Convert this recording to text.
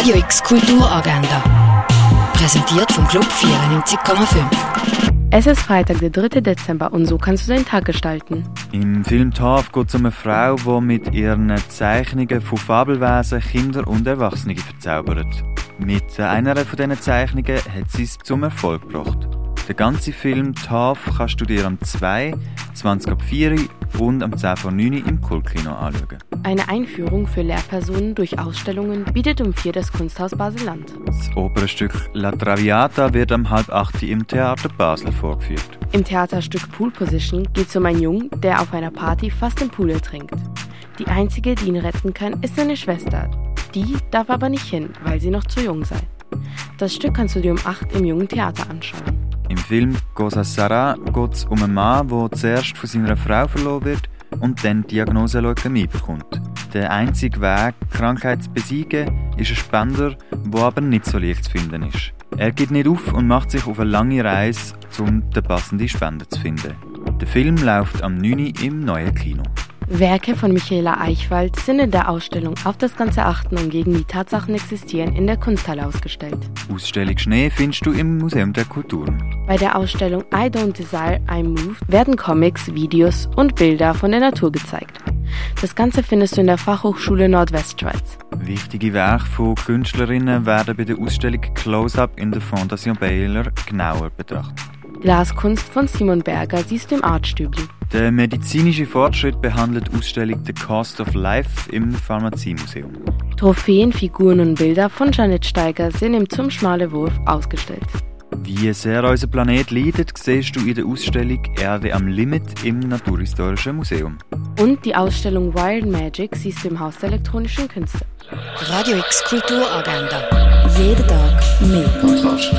Radio X Kulturagenda. Präsentiert vom Club 94,5. Es ist Freitag, der 3. Dezember und so kannst du deinen Tag gestalten. Im Film Taf geht es um eine Frau, die mit ihren Zeichnungen von Fabelwesen Kinder und Erwachsene verzaubert. Mit einer von diesen Zeichnungen hat sie es zum Erfolg gebracht. Den ganzen Film TAF kannst du dir am 2, 20 ab 4 und am 10 vor 9 im Kultkino anschauen. Eine Einführung für Lehrpersonen durch Ausstellungen bietet um 4 das Kunsthaus Basel-Land. Das Opernstück La Traviata wird am halb 8 im Theater Basel vorgeführt. Im Theaterstück Pool Position geht es um einen Jungen, der auf einer Party fast im Pool ertrinkt. Die einzige, die ihn retten kann, ist seine Schwester. Die darf aber nicht hin, weil sie noch zu jung sei. Das Stück kannst du dir um 8 im Jungen Theater anschauen. Im Film Cosa Sarà geht es um einen Mann, der zuerst von seiner Frau verloren wird und dann die Diagnose Leukämie bekommt. Der einzige Weg, die Krankheit zu besiegen, ist ein Spender, der aber nicht so leicht zu finden ist. Er geht nicht auf und macht sich auf eine lange Reise, um den passenden Spender zu finden. Der Film läuft am 9. im neuen Kino. Werke von Michaela Eichwald sind in der Ausstellung Auf das Ganze achten und gegen die Tatsachen existieren in der Kunsthalle ausgestellt. Ausstellung Schnee findest du im Museum der Kulturen. Bei der Ausstellung I Don't Desire, I Move werden Comics, Videos und Bilder von der Natur gezeigt. Das Ganze findest du in der Fachhochschule Nordwestschweiz. Wichtige Werke von Künstlerinnen werden bei der Ausstellung Close-Up in der Fondation Baylor genauer betrachtet. Glaskunst von Simon Berger siehst du im Artstübli. Der medizinische Fortschritt behandelt die Ausstellung The Cost of Life im Pharmaziemuseum. Trophäen, Figuren und Bilder von Janet Steiger sind im Zum Schmale Wurf ausgestellt. Wie sehr unser Planet leidet, siehst du in der Ausstellung Erde am Limit im Naturhistorischen Museum. Und die Ausstellung Wild Magic siehst du im Haus der elektronischen Künste. Radio X Kulturagenda. Jeden Tag mehr. Kontrast.